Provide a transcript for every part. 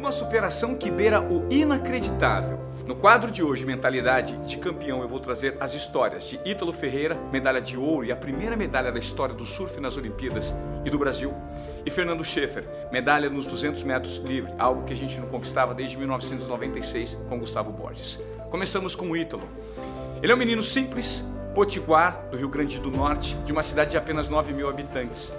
Uma superação que beira o inacreditável. No quadro de hoje, Mentalidade de Campeão, eu vou trazer as histórias de Ítalo Ferreira, medalha de ouro e a primeira medalha da história do surf nas Olimpíadas e do Brasil, e Fernando Schaefer, medalha nos 200 metros livre, algo que a gente não conquistava desde 1996 com Gustavo Borges. Começamos com o Ítalo. Ele é um menino simples, potiguar, do Rio Grande do Norte, de uma cidade de apenas 9 mil habitantes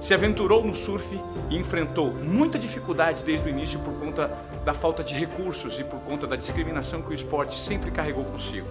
se aventurou no surf e enfrentou muita dificuldade desde o início por conta da falta de recursos e por conta da discriminação que o esporte sempre carregou consigo.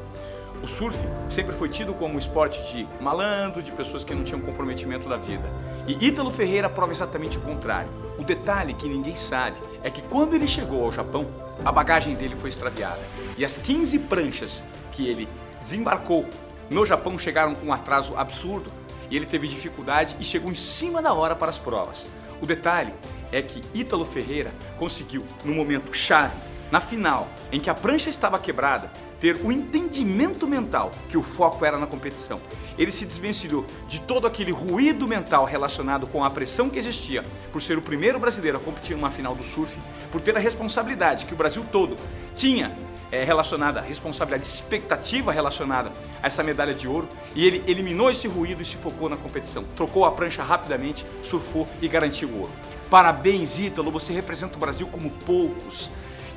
O surf sempre foi tido como um esporte de malandro, de pessoas que não tinham comprometimento da vida. E Ítalo Ferreira prova exatamente o contrário. O detalhe que ninguém sabe é que quando ele chegou ao Japão, a bagagem dele foi extraviada. E as 15 pranchas que ele desembarcou no Japão chegaram com um atraso absurdo e ele teve dificuldade e chegou em cima da hora para as provas. O detalhe é que Ítalo Ferreira conseguiu, no momento chave, na final, em que a prancha estava quebrada, ter o entendimento mental que o foco era na competição. Ele se desvencilhou de todo aquele ruído mental relacionado com a pressão que existia por ser o primeiro brasileiro a competir numa final do surf, por ter a responsabilidade que o Brasil todo tinha é, relacionada, responsabilidade, expectativa relacionada a essa medalha de ouro e ele eliminou esse ruído e se focou na competição. Trocou a prancha rapidamente, surfou e garantiu o ouro. Parabéns, Ítalo, você representa o Brasil como poucos.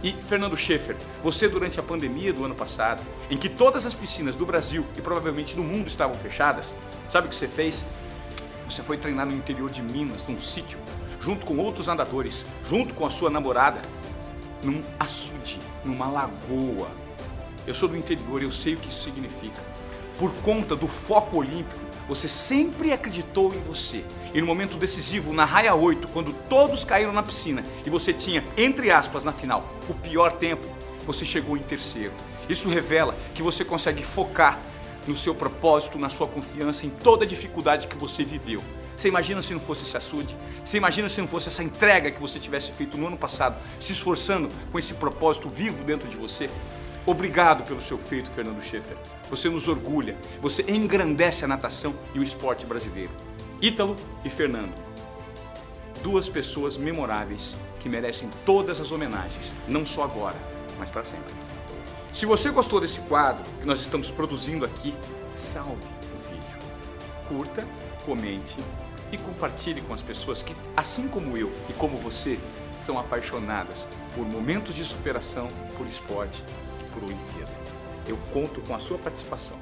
E Fernando Schaefer, você durante a pandemia do ano passado, em que todas as piscinas do Brasil e provavelmente do mundo estavam fechadas, sabe o que você fez? Você foi treinar no interior de Minas, num sítio, junto com outros nadadores, junto com a sua namorada, num açude, numa lagoa. Eu sou do interior, eu sei o que isso significa. Por conta do foco olímpico, você sempre acreditou em você. E no momento decisivo, na raia 8, quando todos caíram na piscina e você tinha, entre aspas, na final, o pior tempo, você chegou em terceiro. Isso revela que você consegue focar no seu propósito, na sua confiança, em toda a dificuldade que você viveu. Você imagina se não fosse esse açude? Você imagina se não fosse essa entrega que você tivesse feito no ano passado, se esforçando com esse propósito vivo dentro de você? Obrigado pelo seu feito, Fernando Schaefer. Você nos orgulha, você engrandece a natação e o esporte brasileiro. Ítalo e Fernando. Duas pessoas memoráveis que merecem todas as homenagens, não só agora, mas para sempre. Se você gostou desse quadro que nós estamos produzindo aqui, salve o vídeo, curta, comente e compartilhe com as pessoas que, assim como eu e como você, são apaixonadas por momentos de superação, por esporte e por Olimpíada. Eu conto com a sua participação.